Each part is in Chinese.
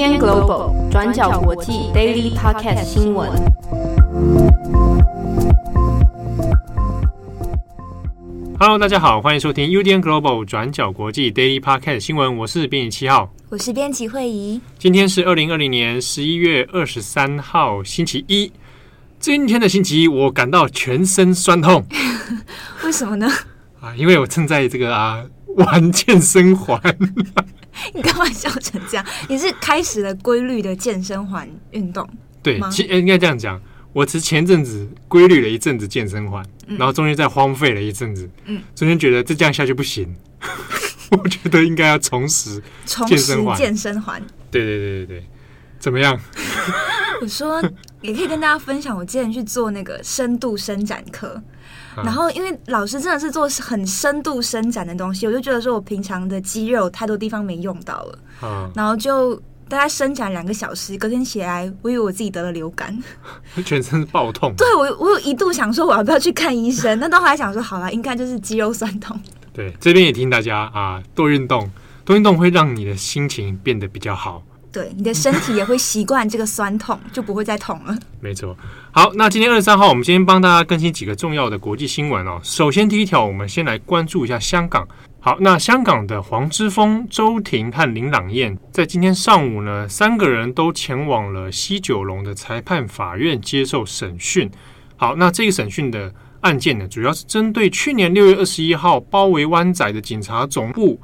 UDN Global 转角国际 Daily Podcast 新闻。Hello，大家好，欢迎收听 UDN Global 转角国际 Daily Podcast 新闻。我是编辑七号，我是编辑惠仪。今天是二零二零年十一月二十三号，星期一。今天的星期一，我感到全身酸痛。为什么呢？啊，因为我正在这个啊玩健身环。你干嘛笑成这样？你是开始了规律的健身环运动？对，其实应该这样讲。我是前阵子规律了一阵子健身环，嗯、然后中间再荒废了一阵子。嗯，中间觉得这这样下去不行，我觉得应该要重拾健身环。健身环。对对对对对，怎么样？我说也可以跟大家分享，我之前去做那个深度伸展课。然后，因为老师真的是做很深度伸展的东西，我就觉得说我平常的肌肉太多地方没用到了。嗯，然后就大概伸展两个小时，隔天起来，我以为我自己得了流感，全身爆痛。对，我我有一度想说我要不要去看医生，但到后来想说好了，应该就是肌肉酸痛。对，这边也提醒大家啊，多运动，多运动会让你的心情变得比较好。对，你的身体也会习惯这个酸痛，就不会再痛了。没错。好，那今天二十三号，我们先帮大家更新几个重要的国际新闻哦。首先，第一条，我们先来关注一下香港。好，那香港的黄之锋、周庭和林朗彦在今天上午呢，三个人都前往了西九龙的裁判法院接受审讯。好，那这个审讯的案件呢，主要是针对去年六月二十一号包围湾仔的警察总部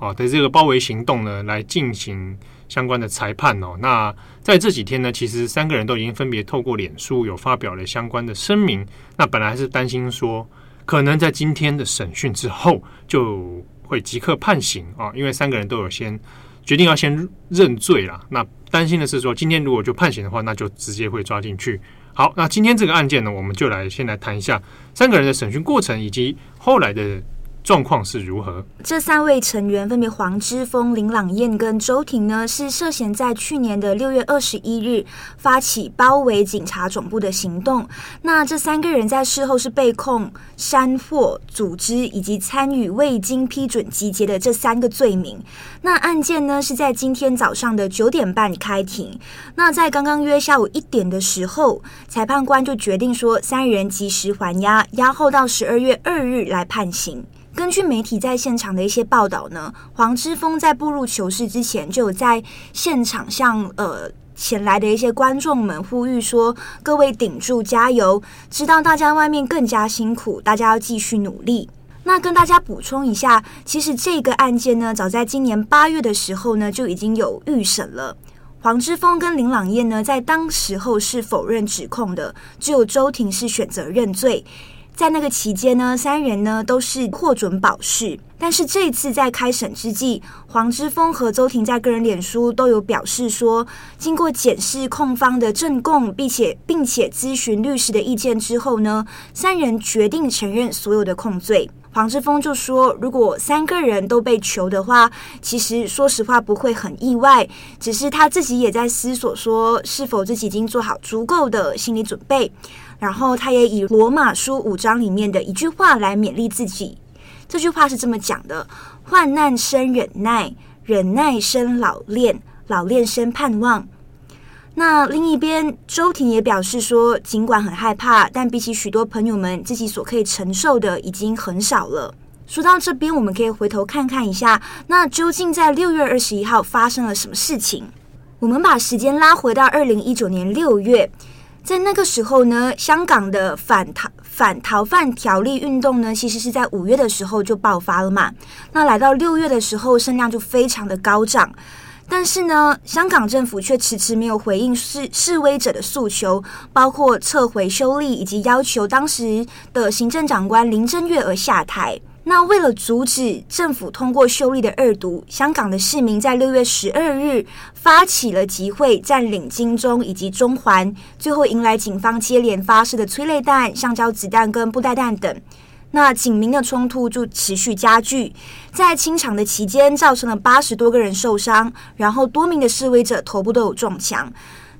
啊的这个包围行动呢，来进行。相关的裁判哦，那在这几天呢，其实三个人都已经分别透过脸书有发表了相关的声明。那本来是担心说，可能在今天的审讯之后就会即刻判刑啊，因为三个人都有先决定要先认罪了。那担心的是说，今天如果就判刑的话，那就直接会抓进去。好，那今天这个案件呢，我们就来先来谈一下三个人的审讯过程以及后来的。状况是如何？这三位成员分别黄之锋、林朗彦跟周庭呢，是涉嫌在去年的六月二十一日发起包围警察总部的行动。那这三个人在事后是被控煽惑、组织以及参与未经批准集结的这三个罪名。那案件呢是在今天早上的九点半开庭。那在刚刚约下午一点的时候，裁判官就决定说三人即时还押，押后到十二月二日来判刑。根据媒体在现场的一些报道呢，黄之锋在步入囚室之前，就有在现场向呃前来的一些观众们呼吁说：“各位顶住，加油！知道大家外面更加辛苦，大家要继续努力。”那跟大家补充一下，其实这个案件呢，早在今年八月的时候呢，就已经有预审了。黄之锋跟林朗彦呢，在当时候是否认指控的，只有周庭是选择认罪。在那个期间呢，三人呢都是获准保释。但是这次在开审之际，黄之锋和周庭在个人脸书都有表示说，经过检视控方的证供，并且并且咨询律师的意见之后呢，三人决定承认所有的控罪。黄之锋就说，如果三个人都被囚的话，其实说实话不会很意外，只是他自己也在思索说，是否自己已经做好足够的心理准备。然后他也以罗马书五章里面的一句话来勉励自己，这句话是这么讲的：患难生忍耐，忍耐生老练，老练生盼望。那另一边，周婷也表示说，尽管很害怕，但比起许多朋友们自己所可以承受的，已经很少了。说到这边，我们可以回头看看一下，那究竟在六月二十一号发生了什么事情？我们把时间拉回到二零一九年六月。在那个时候呢，香港的反逃反逃犯条例运动呢，其实是在五月的时候就爆发了嘛。那来到六月的时候，声量就非常的高涨。但是呢，香港政府却迟迟没有回应示示威者的诉求，包括撤回修例以及要求当时的行政长官林郑月娥下台。那为了阻止政府通过修例的二读，香港的市民在六月十二日发起了集会，占领金钟以及中环，最后迎来警方接连发射的催泪弹、橡胶子弹跟布袋弹等。那警民的冲突就持续加剧，在清场的期间，造成了八十多个人受伤，然后多名的示威者头部都有中枪。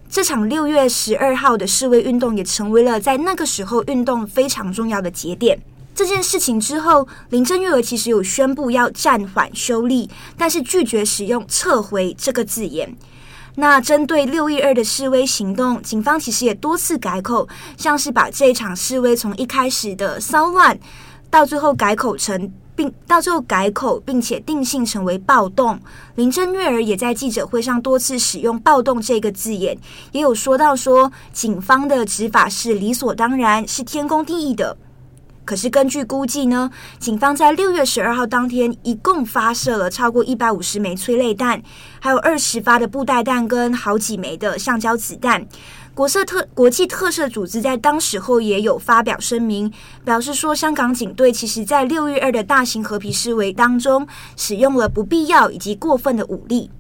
这场六月十二号的示威运动也成为了在那个时候运动非常重要的节点。这件事情之后，林郑月娥其实有宣布要暂缓修例，但是拒绝使用“撤回”这个字眼。那针对六一二的示威行动，警方其实也多次改口，像是把这一场示威从一开始的骚乱，到最后改口成。并到最后改口，并且定性成为暴动。林郑月娥也在记者会上多次使用“暴动”这个字眼，也有说到说警方的执法是理所当然，是天公地义的。可是根据估计呢，警方在六月十二号当天一共发射了超过一百五十枚催泪弹，还有二十发的布袋弹跟好几枚的橡胶子弹。国色特国际特赦组织在当时候也有发表声明，表示说香港警队其实在六月二的大型和平示威当中使用了不必要以及过分的武力。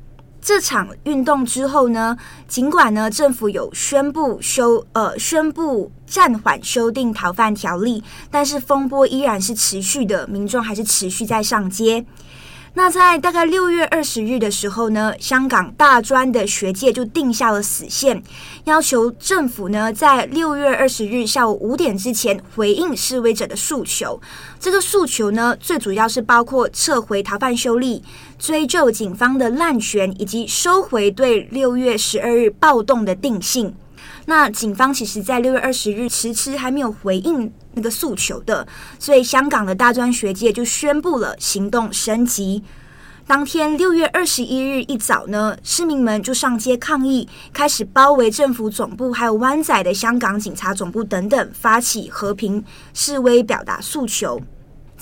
这场运动之后呢，尽管呢政府有宣布修呃宣布暂缓修订逃犯条例，但是风波依然是持续的，民众还是持续在上街。那在大概六月二十日的时候呢，香港大专的学界就定下了死线，要求政府呢在六月二十日下午五点之前回应示威者的诉求。这个诉求呢，最主要是包括撤回逃犯修例、追究警方的滥权，以及收回对六月十二日暴动的定性。那警方其实，在六月二十日迟迟还没有回应那个诉求的，所以香港的大专学界就宣布了行动升级。当天六月二十一日一早呢，市民们就上街抗议，开始包围政府总部，还有湾仔的香港警察总部等等，发起和平示威，表达诉求。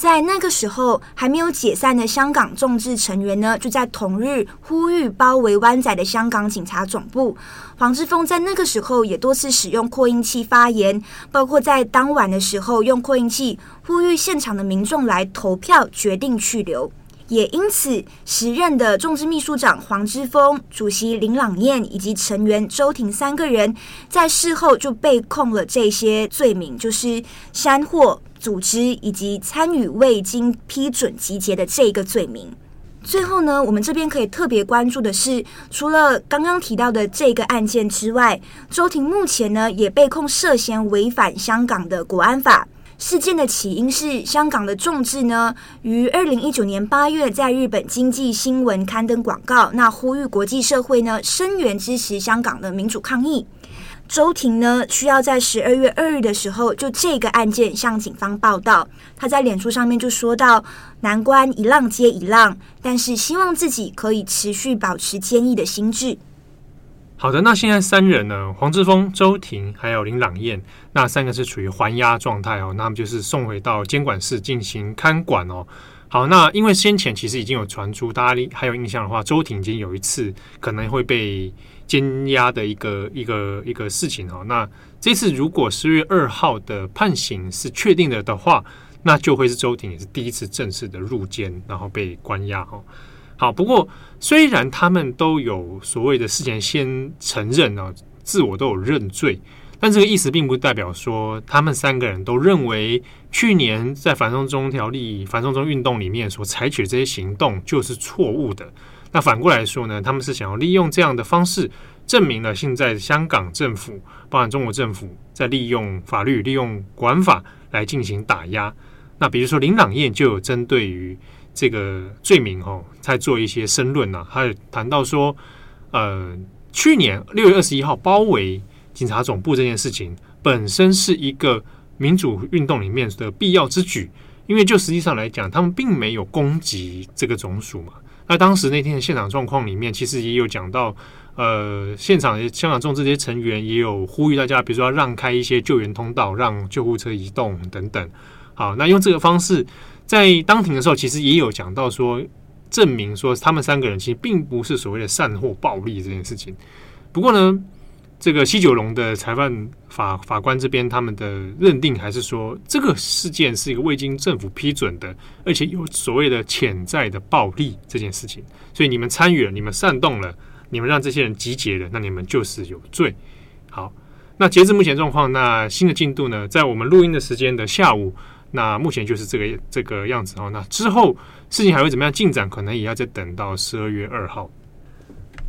在那个时候，还没有解散的香港众志成员呢，就在同日呼吁包围湾仔的香港警察总部。黄之锋在那个时候也多次使用扩音器发言，包括在当晚的时候用扩音器呼吁现场的民众来投票决定去留。也因此，时任的众志秘书长黄之锋、主席林朗彦以及成员周庭三个人，在事后就被控了这些罪名，就是煽惑。组织以及参与未经批准集结的这个罪名。最后呢，我们这边可以特别关注的是，除了刚刚提到的这个案件之外，周庭目前呢也被控涉嫌违反香港的国安法。事件的起因是香港的众志呢，于二零一九年八月在日本经济新闻刊登广告，那呼吁国际社会呢声援支持香港的民主抗议。周庭呢，需要在十二月二日的时候，就这个案件向警方报道。他在脸书上面就说到：“难关一浪接一浪，但是希望自己可以持续保持坚毅的心智。”好的，那现在三人呢，黄志峰、周庭还有林朗彦，那三个是处于还押状态哦。那么就是送回到监管室进行看管哦。好，那因为先前其实已经有传出，大家还有印象的话，周庭已经有一次可能会被。监押的一个一个一个事情哈，那这次如果十月二号的判刑是确定了的话，那就会是周庭也是第一次正式的入监，然后被关押哈。好，不过虽然他们都有所谓的事前先承认啊，自我都有认罪，但这个意思并不代表说他们三个人都认为去年在反送中条例、反送中运动里面所采取这些行动就是错误的。那反过来说呢，他们是想要利用这样的方式，证明了现在香港政府，包含中国政府，在利用法律、利用管法来进行打压。那比如说林朗彦就有针对于这个罪名哦，在做一些申论呐，他谈到说，呃，去年六月二十一号包围警察总部这件事情，本身是一个民主运动里面的必要之举，因为就实际上来讲，他们并没有攻击这个总署嘛。那当时那天的现场状况里面，其实也有讲到，呃，现场香港众志这些成员也有呼吁大家，比如说要让开一些救援通道，让救护车移动等等。好，那用这个方式在当庭的时候，其实也有讲到说，证明说他们三个人其实并不是所谓的煽惑暴力这件事情。不过呢。这个西九龙的裁判法法官这边，他们的认定还是说，这个事件是一个未经政府批准的，而且有所谓的潜在的暴力这件事情。所以你们参与了，你们煽动了，你们让这些人集结了，那你们就是有罪。好，那截至目前状况，那新的进度呢，在我们录音的时间的下午，那目前就是这个这个样子哦。那之后事情还会怎么样进展，可能也要再等到十二月二号。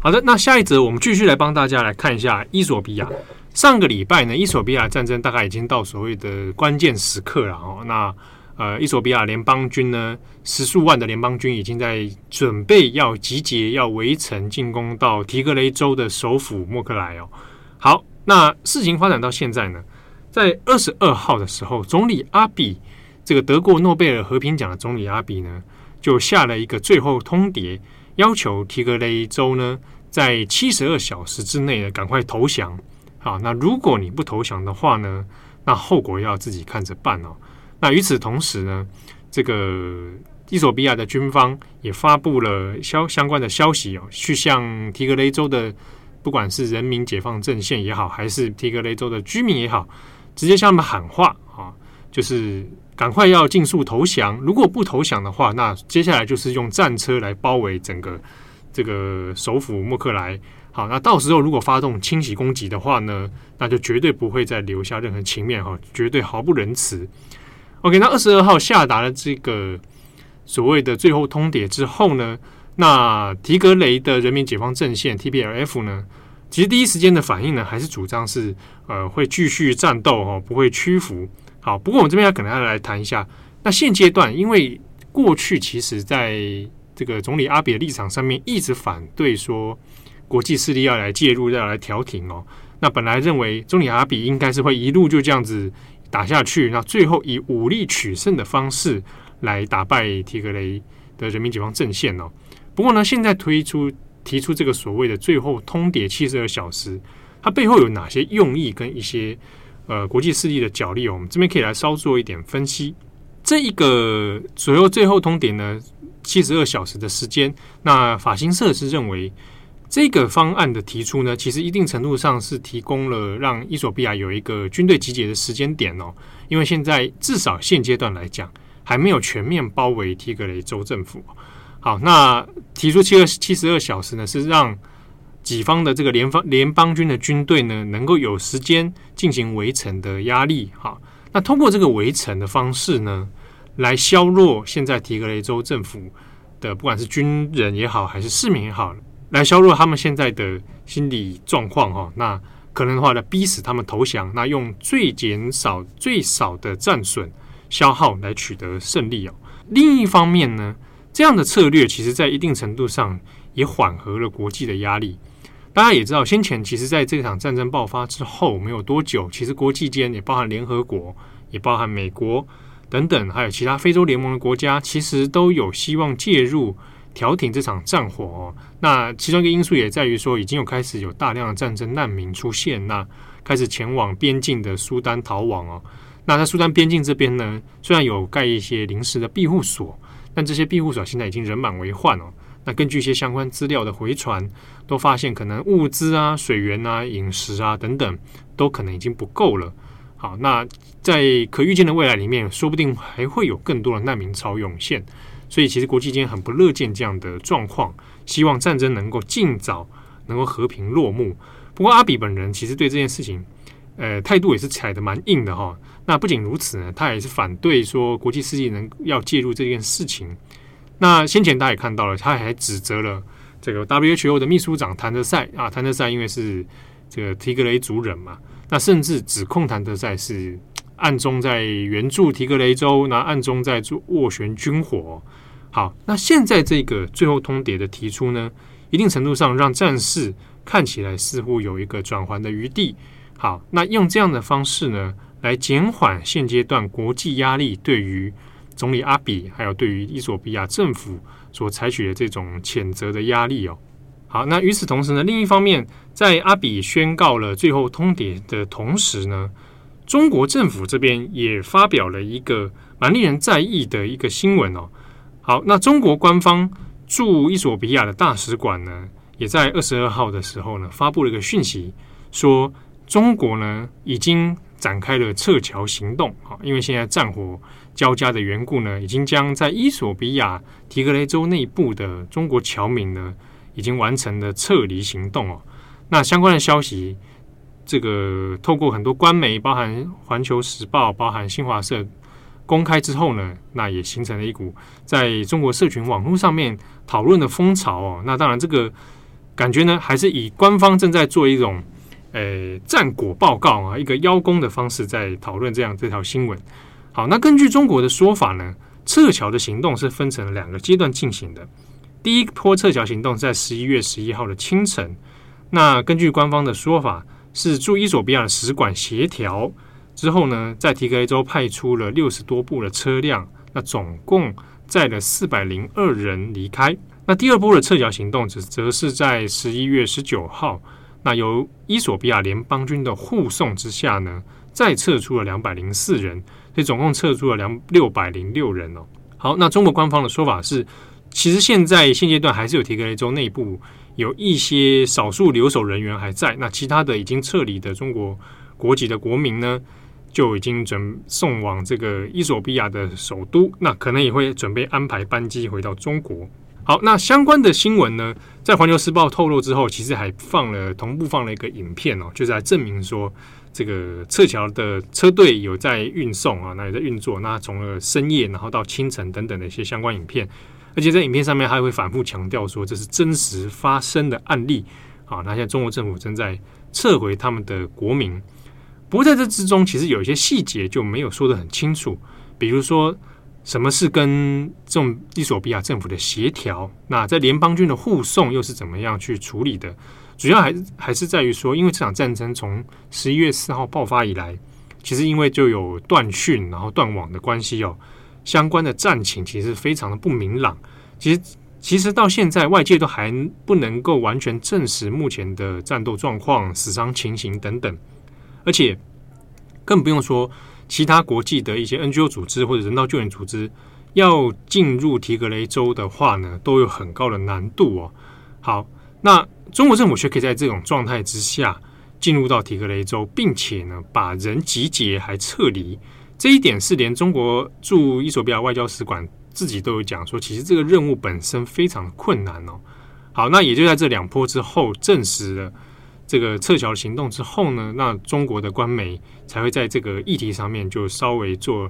好的，那下一则我们继续来帮大家来看一下伊索比亚。上个礼拜呢，伊索比亚战争大概已经到所谓的关键时刻了哦。那呃，伊索比亚联邦军呢，十数万的联邦军已经在准备要集结，要围城进攻到提格雷州的首府莫克莱哦。好，那事情发展到现在呢，在二十二号的时候，总理阿比，这个得过诺贝尔和平奖的总理阿比呢，就下了一个最后通牒，要求提格雷州呢，在七十二小时之内呢，赶快投降。好，那如果你不投降的话呢，那后果要自己看着办哦。那与此同时呢，这个伊索比亚的军方也发布了消相关的消息哦，去向提格雷州的不管是人民解放阵线也好，还是提格雷州的居民也好，直接向他们喊话啊，就是赶快要尽速投降。如果不投降的话，那接下来就是用战车来包围整个这个首府莫克莱。好，那到时候如果发动清洗攻击的话呢，那就绝对不会再留下任何情面哈，绝对毫不仁慈。OK，那二十二号下达了这个所谓的最后通牒之后呢，那提格雷的人民解放阵线 TPLF 呢，其实第一时间的反应呢，还是主张是呃会继续战斗哦，不会屈服。好，不过我们这边要可能要来谈一下，那现阶段因为过去其实在这个总理阿比的立场上面一直反对说国际势力要来介入要来调停哦，那本来认为总理阿比应该是会一路就这样子。打下去，那最后以武力取胜的方式来打败提格雷的人民解放阵线哦。不过呢，现在推出提出这个所谓的最后通牒七十二小时，它背后有哪些用意跟一些呃国际势力的角力哦？我们这边可以来稍做一点分析。这一个所谓最后通牒呢，七十二小时的时间，那法新社是认为。这个方案的提出呢，其实一定程度上是提供了让伊索比亚有一个军队集结的时间点哦。因为现在至少现阶段来讲，还没有全面包围提格雷州政府。好，那提出七二七十二小时呢，是让己方的这个联邦联邦军的军队呢，能够有时间进行围城的压力。好，那通过这个围城的方式呢，来削弱现在提格雷州政府的不管是军人也好，还是市民也好。来削弱他们现在的心理状况哈，那可能的话呢，逼使他们投降，那用最减少、最少的战损消耗来取得胜利哦。另一方面呢，这样的策略其实在一定程度上也缓和了国际的压力。大家也知道，先前其实在这场战争爆发之后没有多久，其实国际间也包含联合国，也包含美国等等，还有其他非洲联盟的国家，其实都有希望介入。调停这场战火哦，那其中一个因素也在于说，已经有开始有大量的战争难民出现，那开始前往边境的苏丹逃亡哦。那在苏丹边境这边呢，虽然有盖一些临时的庇护所，但这些庇护所现在已经人满为患哦。那根据一些相关资料的回传，都发现可能物资啊、水源啊、饮食啊等等，都可能已经不够了。好，那在可预见的未来里面，说不定还会有更多的难民潮涌现。所以，其实国际间很不乐见这样的状况，希望战争能够尽早能够和平落幕。不过，阿比本人其实对这件事情，呃，态度也是踩得蛮硬的哈。那不仅如此呢，他也是反对说国际世界能要介入这件事情。那先前大家也看到了，他还指责了这个 WHO 的秘书长谭德赛啊，谭德赛因为是这个提格雷族人嘛，那甚至指控谭德赛是暗中在援助提格雷州，那暗中在做斡旋军火。好，那现在这个最后通牒的提出呢，一定程度上让战事看起来似乎有一个转圜的余地。好，那用这样的方式呢，来减缓现阶段国际压力对于总理阿比，还有对于伊索比亚政府所采取的这种谴责的压力哦。好，那与此同时呢，另一方面，在阿比宣告了最后通牒的同时呢，中国政府这边也发表了一个蛮令人在意的一个新闻哦。好，那中国官方驻伊索比亚的大使馆呢，也在二十二号的时候呢，发布了一个讯息，说中国呢已经展开了撤侨行动。好，因为现在战火交加的缘故呢，已经将在伊索比亚提格雷州内部的中国侨民呢，已经完成了撤离行动哦。那相关的消息，这个透过很多官媒，包含环球时报，包含新华社。公开之后呢，那也形成了一股在中国社群网络上面讨论的风潮哦。那当然，这个感觉呢，还是以官方正在做一种诶战果报告啊，一个邀功的方式在讨论这样这条新闻。好，那根据中国的说法呢，撤侨的行动是分成了两个阶段进行的。第一波撤侨行动在十一月十一号的清晨，那根据官方的说法，是驻伊索比亚的使馆协调之后呢，在提格雷州派出了六十多部的车辆，那总共载了四百零二人离开。那第二波的撤侨行动则则是在十一月十九号，那由伊索比亚联邦军的护送之下呢，再撤出了两百零四人，所以总共撤出了两六百零六人哦。好，那中国官方的说法是。其实现在现阶段还是有提格雷州内部有一些少数留守人员还在，那其他的已经撤离的中国国籍的国民呢，就已经准送往这个伊索比亚的首都，那可能也会准备安排班机回到中国。好，那相关的新闻呢，在环球时报透露之后，其实还放了同步放了一个影片哦，就是来证明说这个撤侨的车队有在运送啊，那也在运作，那从了深夜然后到清晨等等的一些相关影片。而且在影片上面还会反复强调说，这是真实发生的案例啊。那现在中国政府正在撤回他们的国民，不过在这之中，其实有一些细节就没有说得很清楚。比如说，什么是跟这种伊索比亚政府的协调？那在联邦军的护送又是怎么样去处理的？主要还还是在于说，因为这场战争从十一月四号爆发以来，其实因为就有断讯然后断网的关系哦。相关的战情其实非常的不明朗，其实其实到现在外界都还不能够完全证实目前的战斗状况、死伤情形等等，而且更不用说其他国际的一些 NGO 组织或者人道救援组织要进入提格雷州的话呢，都有很高的难度哦。好，那中国政府却可以在这种状态之下进入到提格雷州，并且呢把人集结还撤离。这一点是连中国驻伊索比亚外交使馆自己都有讲说，其实这个任务本身非常困难哦。好，那也就在这两波之后证实了这个撤侨行动之后呢，那中国的官媒才会在这个议题上面就稍微做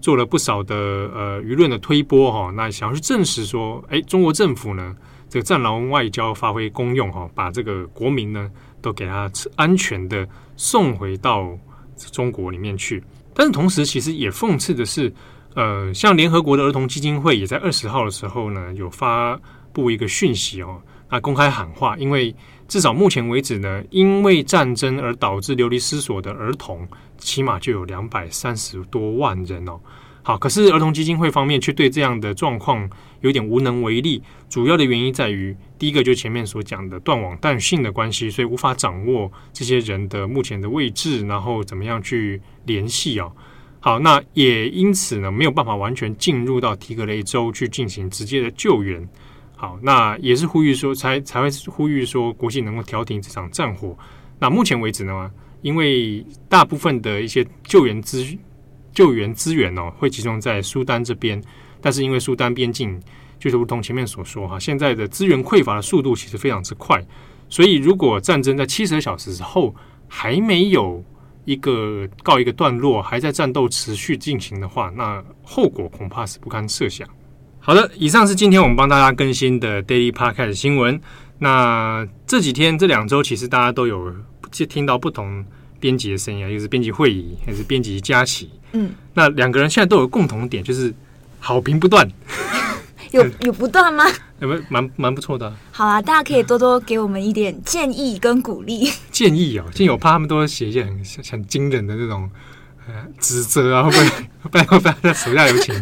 做了不少的呃舆论的推波哈。那想要去证实说，哎，中国政府呢这个战狼外交发挥功用哈，把这个国民呢都给他安全的送回到中国里面去。但是同时，其实也讽刺的是，呃，像联合国的儿童基金会也在二十号的时候呢，有发布一个讯息哦，那公开喊话，因为至少目前为止呢，因为战争而导致流离失所的儿童，起码就有两百三十多万人哦。好，可是儿童基金会方面却对这样的状况有点无能为力。主要的原因在于，第一个就前面所讲的断网断讯的关系，所以无法掌握这些人的目前的位置，然后怎么样去联系哦。好，那也因此呢，没有办法完全进入到提格雷州去进行直接的救援。好，那也是呼吁说，才才会呼吁说，国际能够调停这场战火。那目前为止呢，因为大部分的一些救援资救援资源哦，会集中在苏丹这边，但是因为苏丹边境，就是如同前面所说哈，现在的资源匮乏的速度其实非常之快，所以如果战争在七十二小时之后还没有一个告一个段落，还在战斗持续进行的话，那后果恐怕是不堪设想。好的，以上是今天我们帮大家更新的 Daily parkas 新闻。那这几天这两周，其实大家都有听到不同编辑的声音啊，就是编辑会议还是编辑佳琪。嗯，那两个人现在都有共同点，就是好评不断。有有不断吗？有没有蛮蛮不错的、啊？好啊，大家可以多多给我们一点建议跟鼓励。建议哦，建议我怕他们都会写一些很很惊人的那种呃指责啊，会不会 不然会被大家手下留情？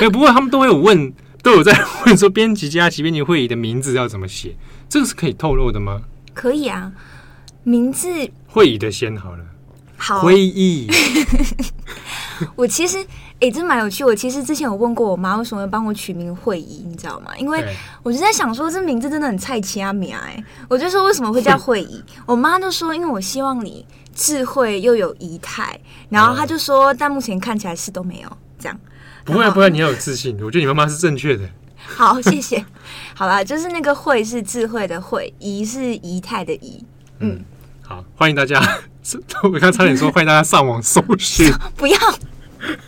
哎，不过他们都会有问，都有在问说编辑佳琪编辑会议的名字要怎么写？这个是可以透露的吗？可以啊，名字会议的先好了。好，会议。我其实，哎、欸，真蛮有趣。我其实之前有问过我妈，为什么要帮我取名会议，你知道吗？因为我就在想说，这名字真的很菜奇阿米哎。我就说为什么会叫会议？我妈就说，因为我希望你智慧又有仪态。然后她就说，但目前看起来是都没有这样。不会不会，你要有自信。我觉得你妈妈是正确的。好，谢谢。好啦，就是那个会是智慧的会，仪是仪态的仪。嗯，嗯，好，欢迎大家。我刚刚差点说，欢迎大家上网搜寻。不要。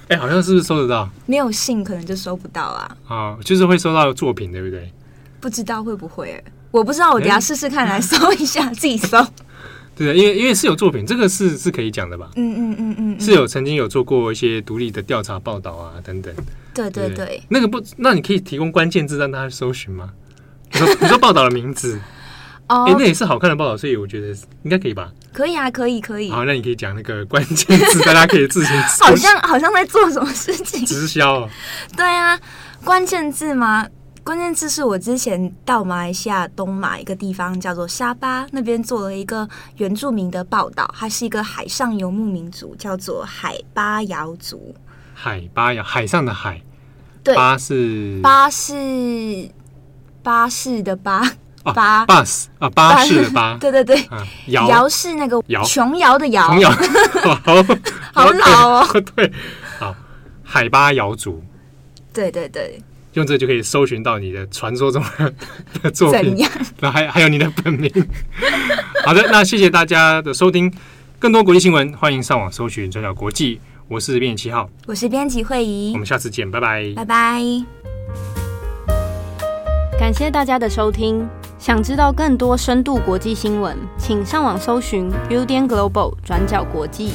哎、欸，好像是不是搜得到？没有信，可能就搜不到啊。啊，就是会搜到作品，对不对？不知道会不会？我不知道，我等下试试看，来搜一下，自己搜。对，因为因为是有作品，这个是是可以讲的吧？嗯嗯嗯嗯，是有曾经有做过一些独立的调查报道啊等等。对对对，那个不，那你可以提供关键字让大家搜寻吗？你说你说报道的名字。哦，哎，那也是好看的报道，所以我觉得应该可以吧？可以啊，可以可以。好，那你可以讲那个关键字，大家可以自行。好像好像在做什么事情？直销。对啊，关键字吗？关键字是我之前到马来西亚东马一个地方叫做沙巴那边做了一个原住民的报道，它是一个海上游牧民族，叫做海巴瑶族。海巴瑶，海上的海。对，巴是巴是巴士的巴。巴巴士啊，巴士的巴，对对对，瑶是那个琼瑶的瑶，琼瑶，好，好老哦，对，好，海巴瑶族，对对对，用这就可以搜寻到你的传说中的作品，那还还有你的本名。好的，那谢谢大家的收听，更多国际新闻，欢迎上网搜寻转角国际。我是编辑七号，我是编辑慧仪，我们下次见，拜拜，拜拜，感谢大家的收听。想知道更多深度国际新闻，请上网搜寻 Buildan Global 转角国际。